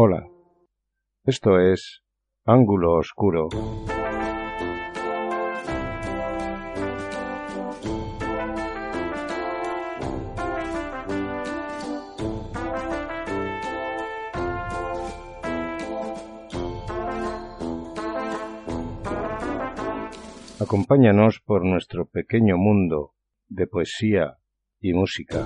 Hola, esto es Ángulo Oscuro. Acompáñanos por nuestro pequeño mundo de poesía y música.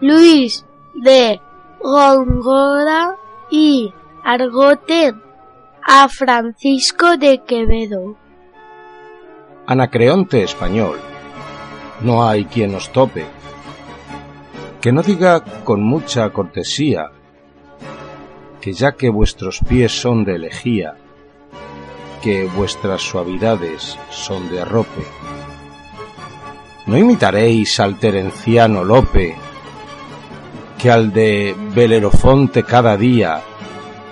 Luis de Góngora y Argote a Francisco de Quevedo. Anacreonte español. No hay quien os tope. Que no diga con mucha cortesía que ya que vuestros pies son de elegía, que vuestras suavidades son de arrope. No imitaréis al terenciano Lope, que al de Belerofonte cada día,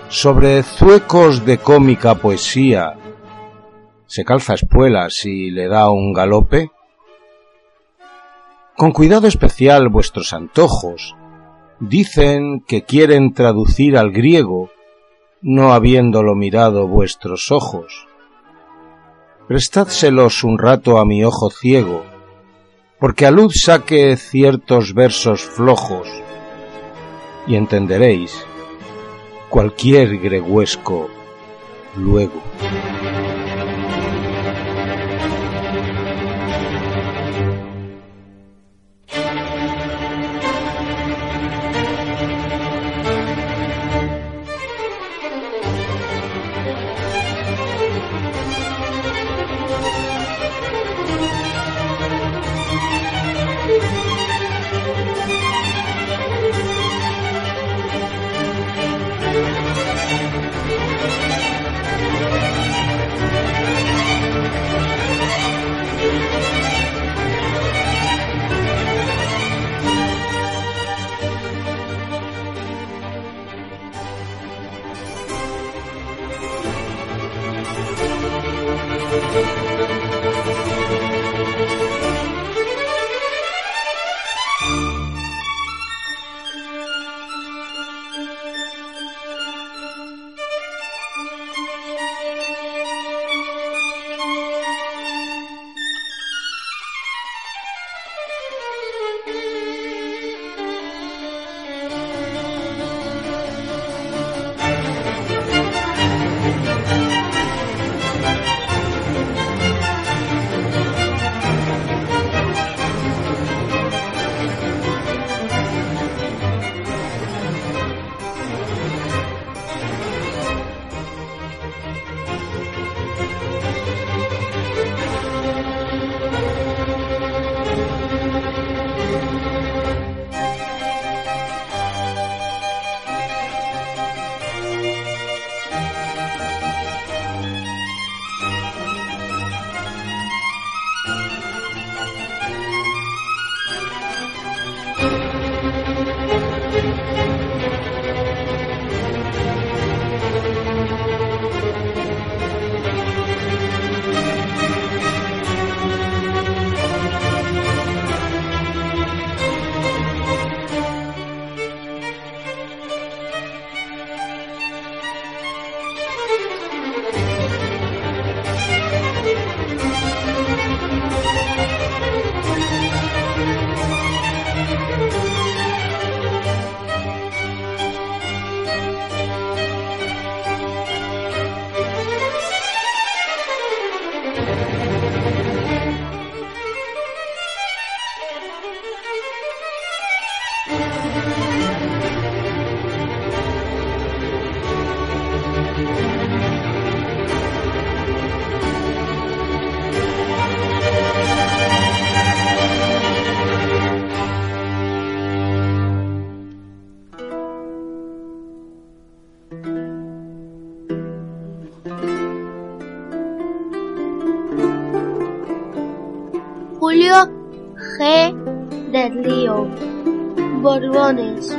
sobre zuecos de cómica poesía, se calza espuelas y le da un galope? Con cuidado especial vuestros antojos dicen que quieren traducir al griego, no habiéndolo mirado vuestros ojos. Prestádselos un rato a mi ojo ciego, porque a luz saque ciertos versos flojos, y entenderéis cualquier gregüesco luego. Borbones.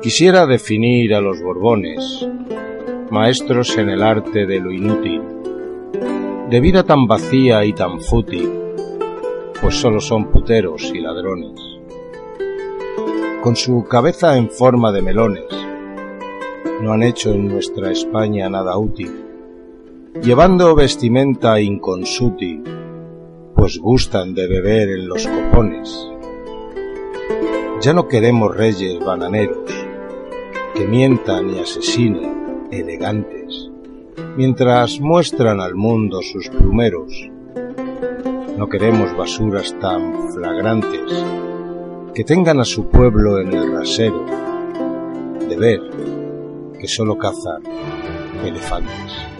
Quisiera definir a los Borbones, maestros en el arte de lo inútil, de vida tan vacía y tan fútil, pues solo son puteros y ladrones. Con su cabeza en forma de melones, no han hecho en nuestra España nada útil llevando vestimenta inconsútil, gustan de beber en los copones. Ya no queremos reyes bananeros, que mientan y asesinen, elegantes, mientras muestran al mundo sus plumeros. No queremos basuras tan flagrantes, que tengan a su pueblo en el rasero, de ver que solo cazan elefantes.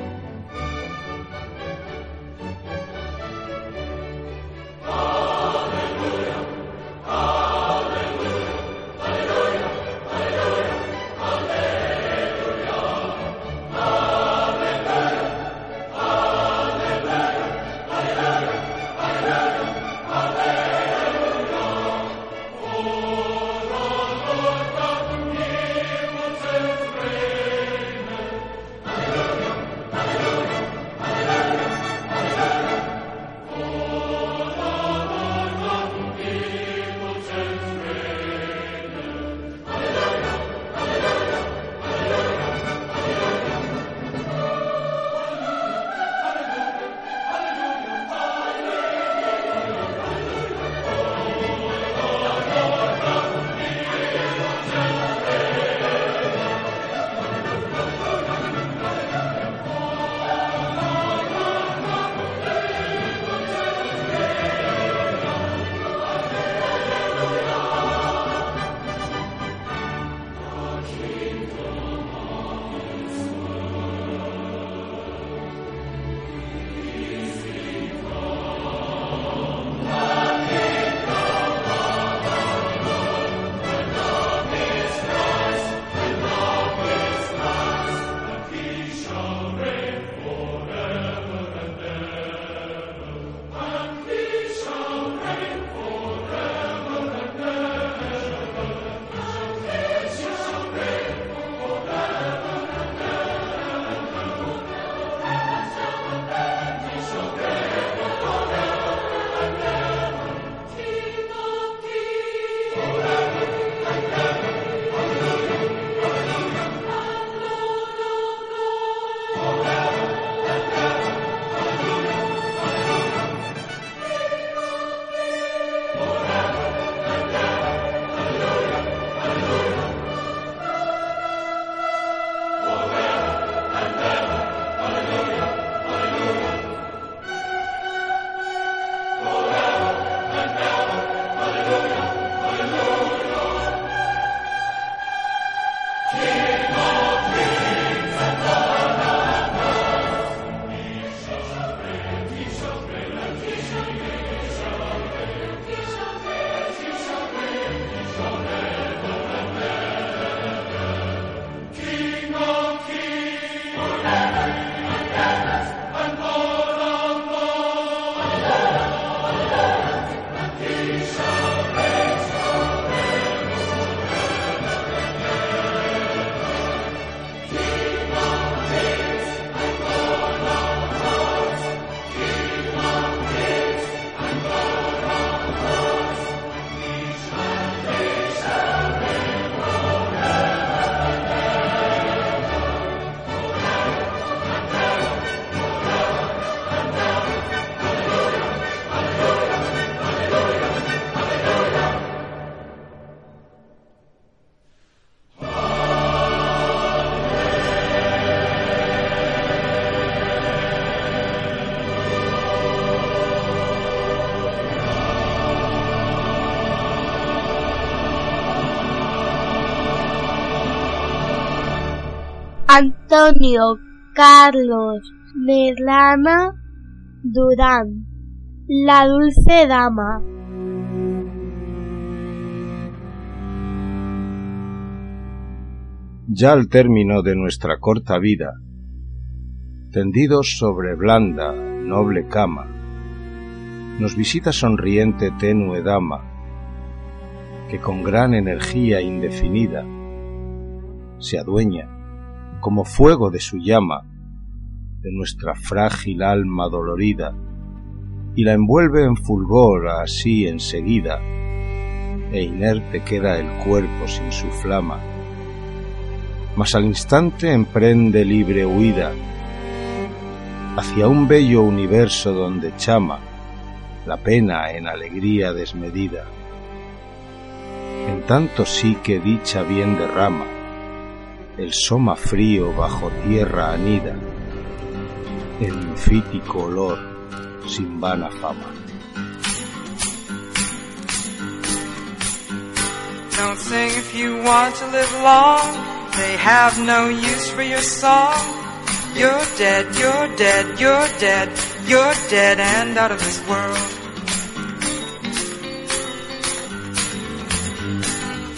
Antonio Carlos Merlana Durán, la dulce dama. Ya al término de nuestra corta vida, tendidos sobre blanda, noble cama, nos visita sonriente tenue dama, que con gran energía indefinida se adueña, como fuego de su llama, de nuestra frágil alma dolorida, y la envuelve en fulgor así enseguida, e inerte queda el cuerpo sin su flama, mas al instante emprende libre huida hacia un bello universo donde chama la pena en alegría desmedida. En tanto sí que dicha bien derrama, el soma frío bajo tierra anida, el infítico olor sin vana fama. Don't sing if you want to live long. They have no use for your song. You're dead, you're dead, you're dead, you're dead and out of this world.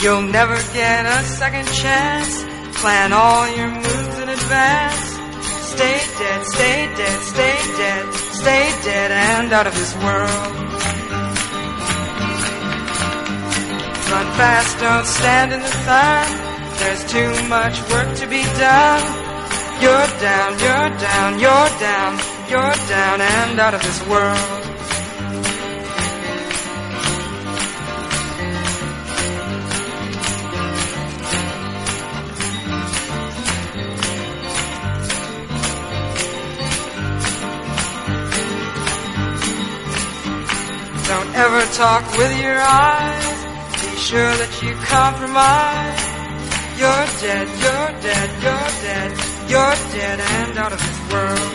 You'll never get a second chance. Plan all your moves in advance. Stay dead, stay dead, stay dead, stay dead and out of this world. Run fast, don't stand in the sun. There's too much work to be done. You're down, you're down, you're down, you're down and out of this world. Ever talk with your eyes. Be sure that you compromise. You're dead, you're dead, you're dead, you're dead and out of this world.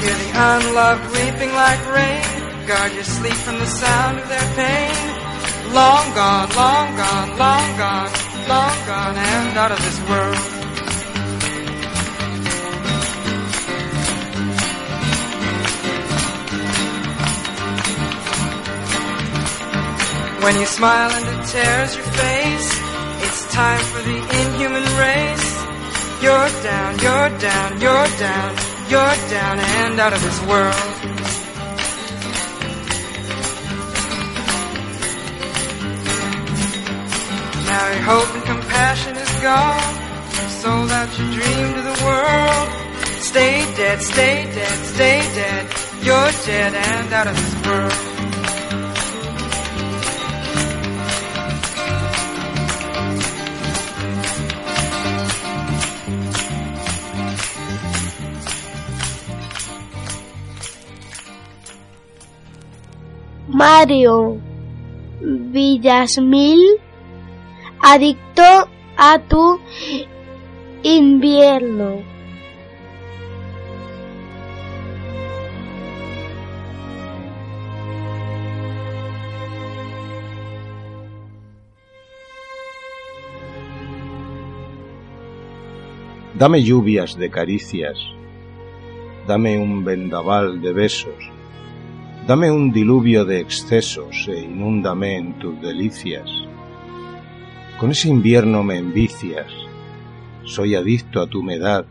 Hear the unloved weeping like rain. Guard your sleep from the sound of their pain. Long gone, long gone, long gone, long gone and out of this world. When you smile and it tears your face, it's time for the inhuman race. You're down, you're down, you're down, you're down and out of this world. Now your hope and compassion is gone. You sold out your dream to the world. Stay dead, stay dead, stay dead. You're dead and out of this world. Mario Villasmil, adicto a tu invierno. Dame lluvias de caricias, dame un vendaval de besos, dame un diluvio de excesos e inúndame en tus delicias. Con ese invierno me envicias, soy adicto a tu humedad,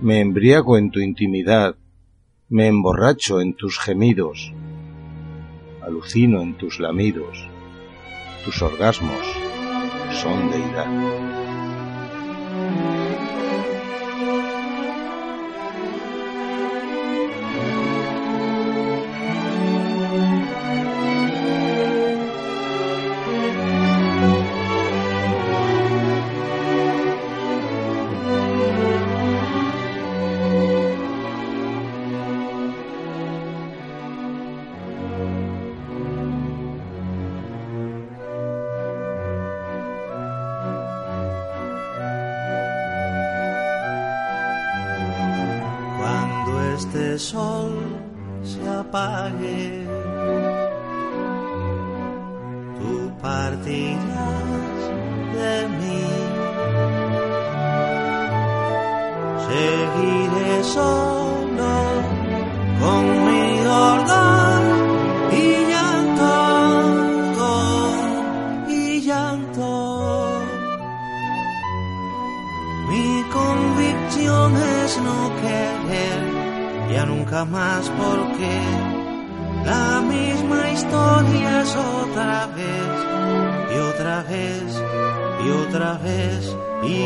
me embriago en tu intimidad, me emborracho en tus gemidos, alucino en tus lamidos, tus orgasmos son deidad.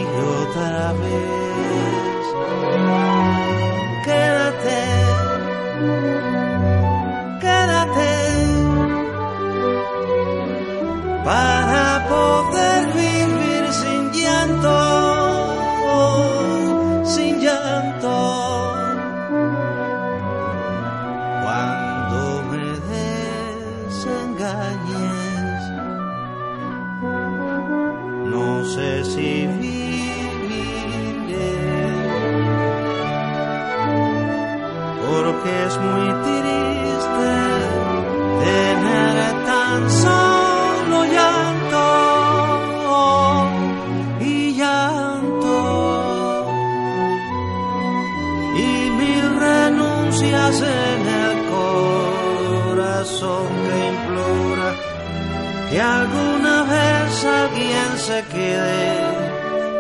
Otra vez.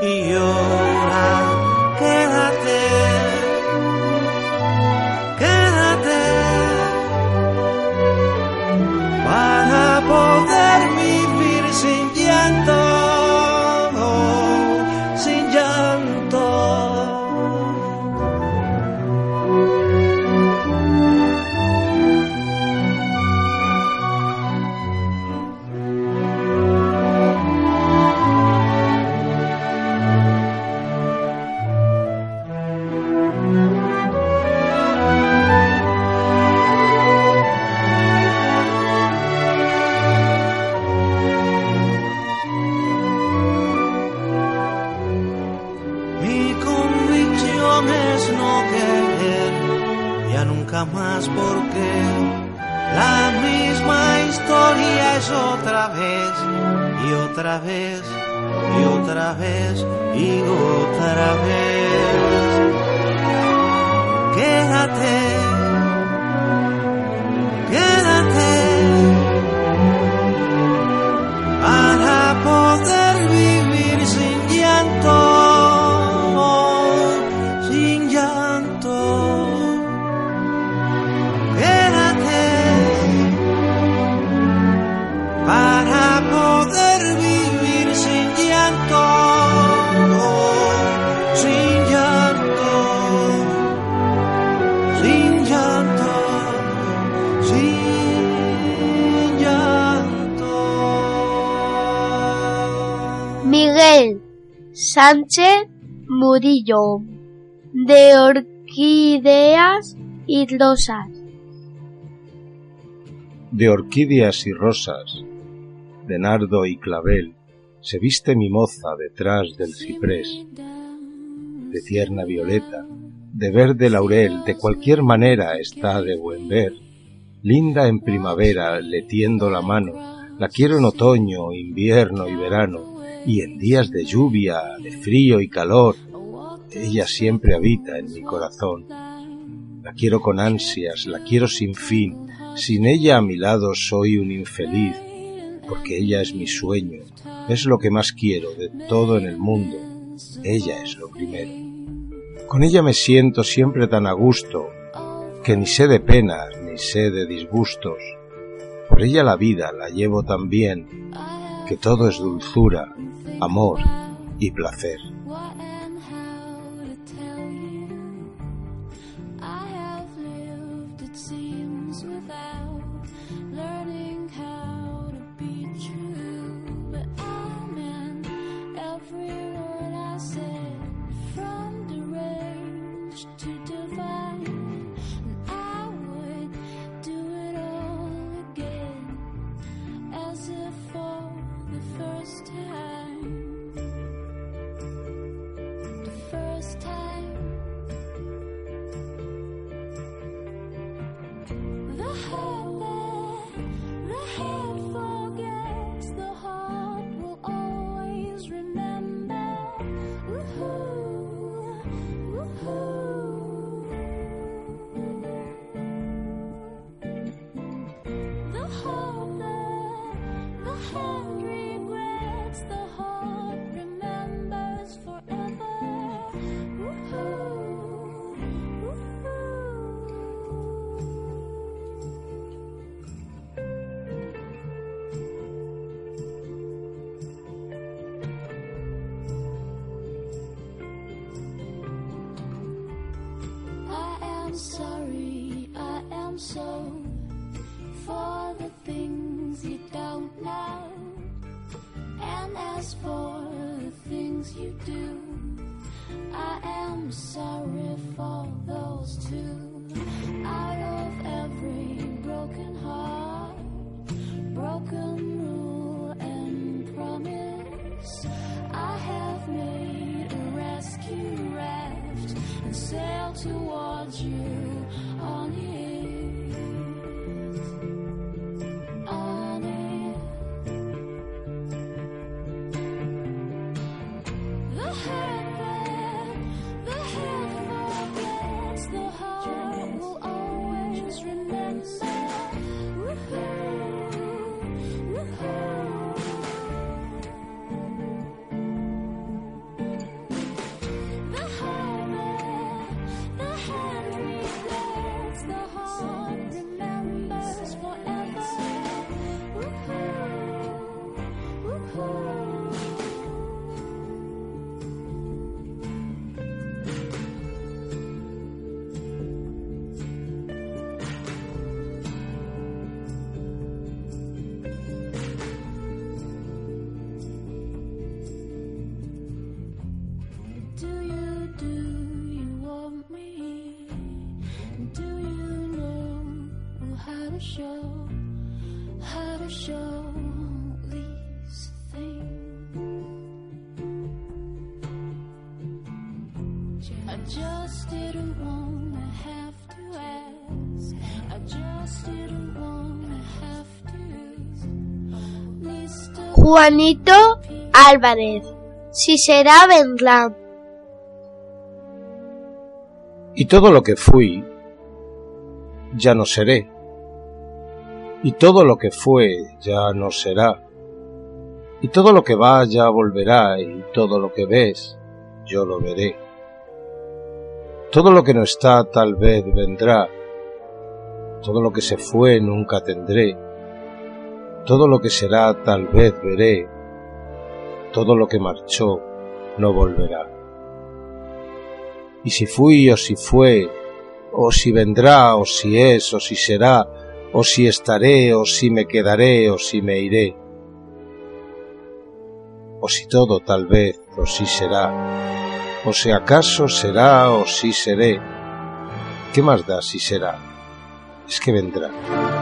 Y otra vez y otra vez. Quédate, Sánchez Murillo de Orquídeas y Rosas. De orquídeas y rosas, de nardo y clavel, se viste mi moza detrás del ciprés, de tierna violeta, de verde laurel, de cualquier manera está de buen ver, linda en primavera, le tiendo la mano, la quiero en otoño, invierno y verano, y en días de lluvia, de frío y calor, ella siempre habita en mi corazón. La quiero con ansias, la quiero sin fin, sin ella a mi lado soy un infeliz, porque ella es mi sueño, es lo que más quiero de todo en el mundo, ella es lo primero. Con ella me siento siempre tan a gusto, que ni sé de penas, ni sé de disgustos. Por ella la vida la llevo tan bien, que todo es dulzura, amor y placer. Sorry, I am so for the things you don't know. And as for the things you do, I am sorry for those too. Out Juanito Álvarez. Si será, vendrá. Y todo lo que fui, ya no seré. Y todo lo que fue, ya no será. Y todo lo que va, ya volverá. Y todo lo que ves, yo lo veré. Todo lo que no está, tal vez vendrá. Todo lo que se fue, nunca tendré. Todo lo que será, tal vez veré. Todo lo que marchó, no volverá. Y si fui o si fue, o si vendrá, o si es, o si será, o si estaré, o si me quedaré, o si me iré. O si todo tal vez, o si será. O si acaso será, o si seré. ¿Qué más da si será? Es que vendrá.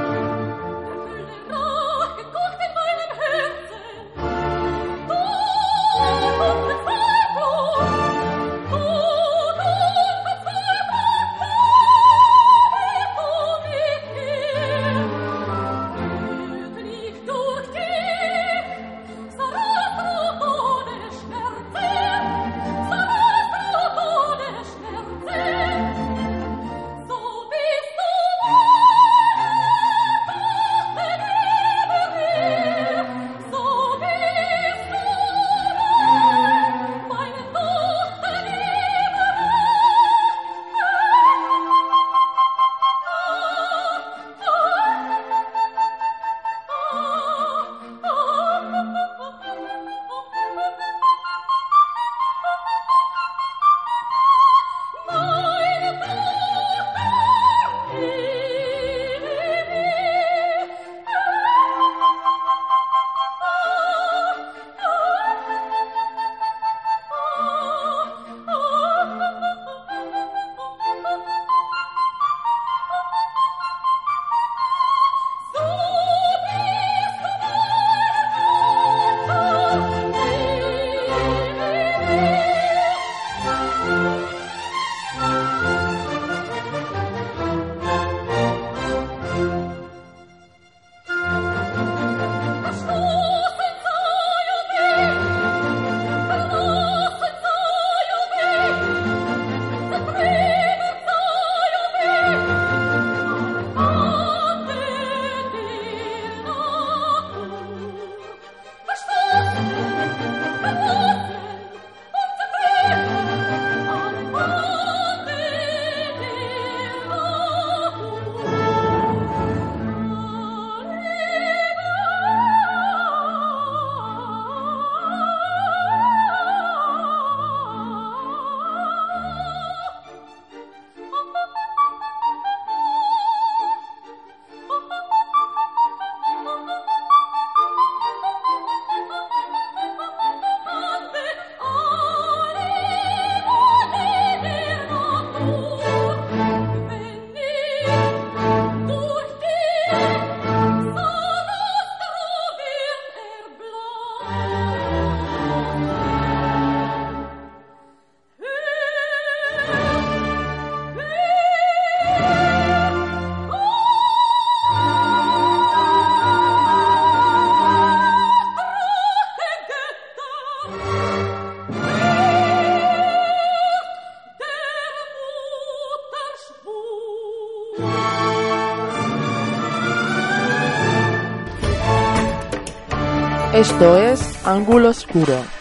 Esto es Ángulo Oscuro.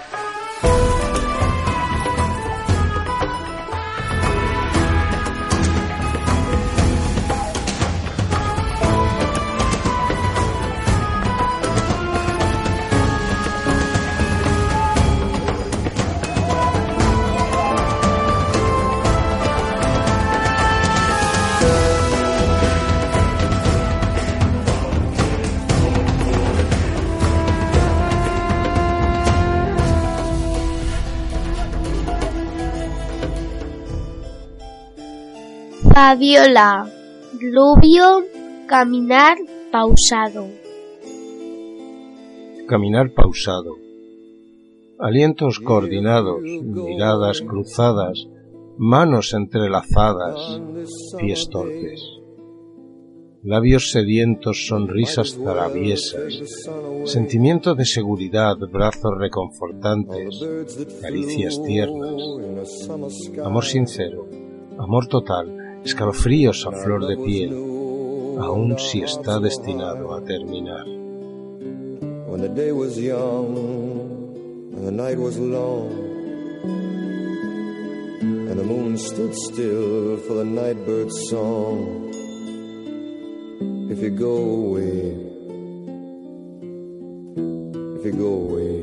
Fabiola, rubio, caminar pausado. Caminar pausado. Alientos coordinados, miradas cruzadas, manos entrelazadas, pies torpes. Labios sedientos, sonrisas traviesas, sentimiento de seguridad, brazos reconfortantes, caricias tiernas, amor sincero, amor total, escalofríos a flor de piel, aun si está destinado a terminar. When the day was young and the night was long and the moon stood still for the nightbird's song. If you go away, if you go away,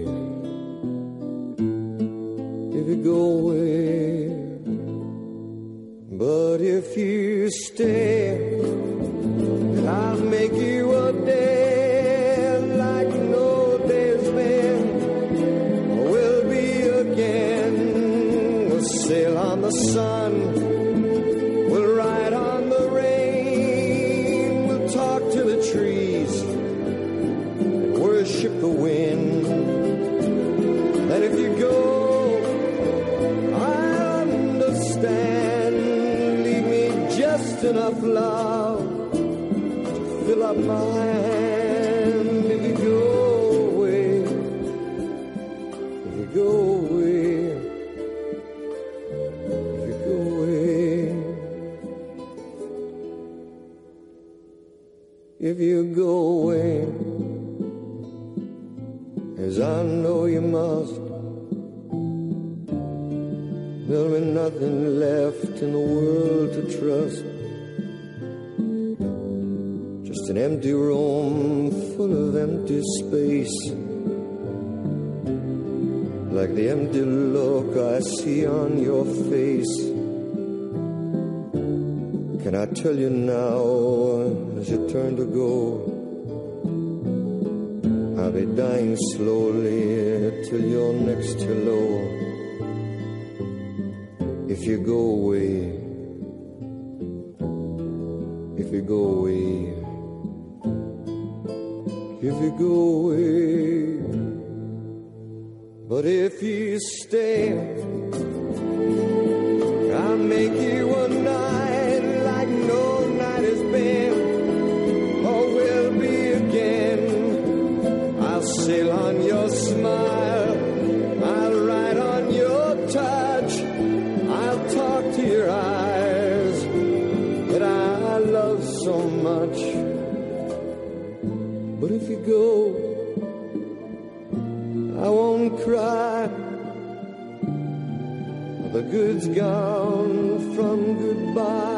if you go away, but if you stay, I'll make you a day like no day's been. We'll be again. We'll sail on the sun. You now as you turn to go? I'll be dying slowly till you're next hello if you go away, if you go away, if you go away, but if you stay, I'll make you good's gone from goodbye.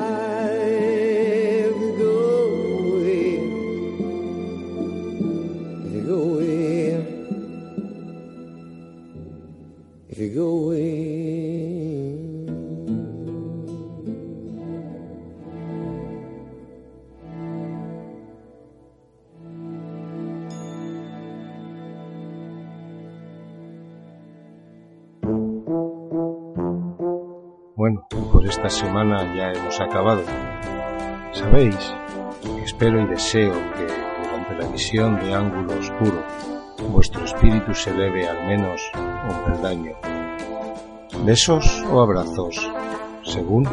Esta semana ya hemos acabado. Sabéis espero y deseo que durante la emisión de Ángulo Oscuro vuestro espíritu se eleve al menos un peldaño. Besos o abrazos, según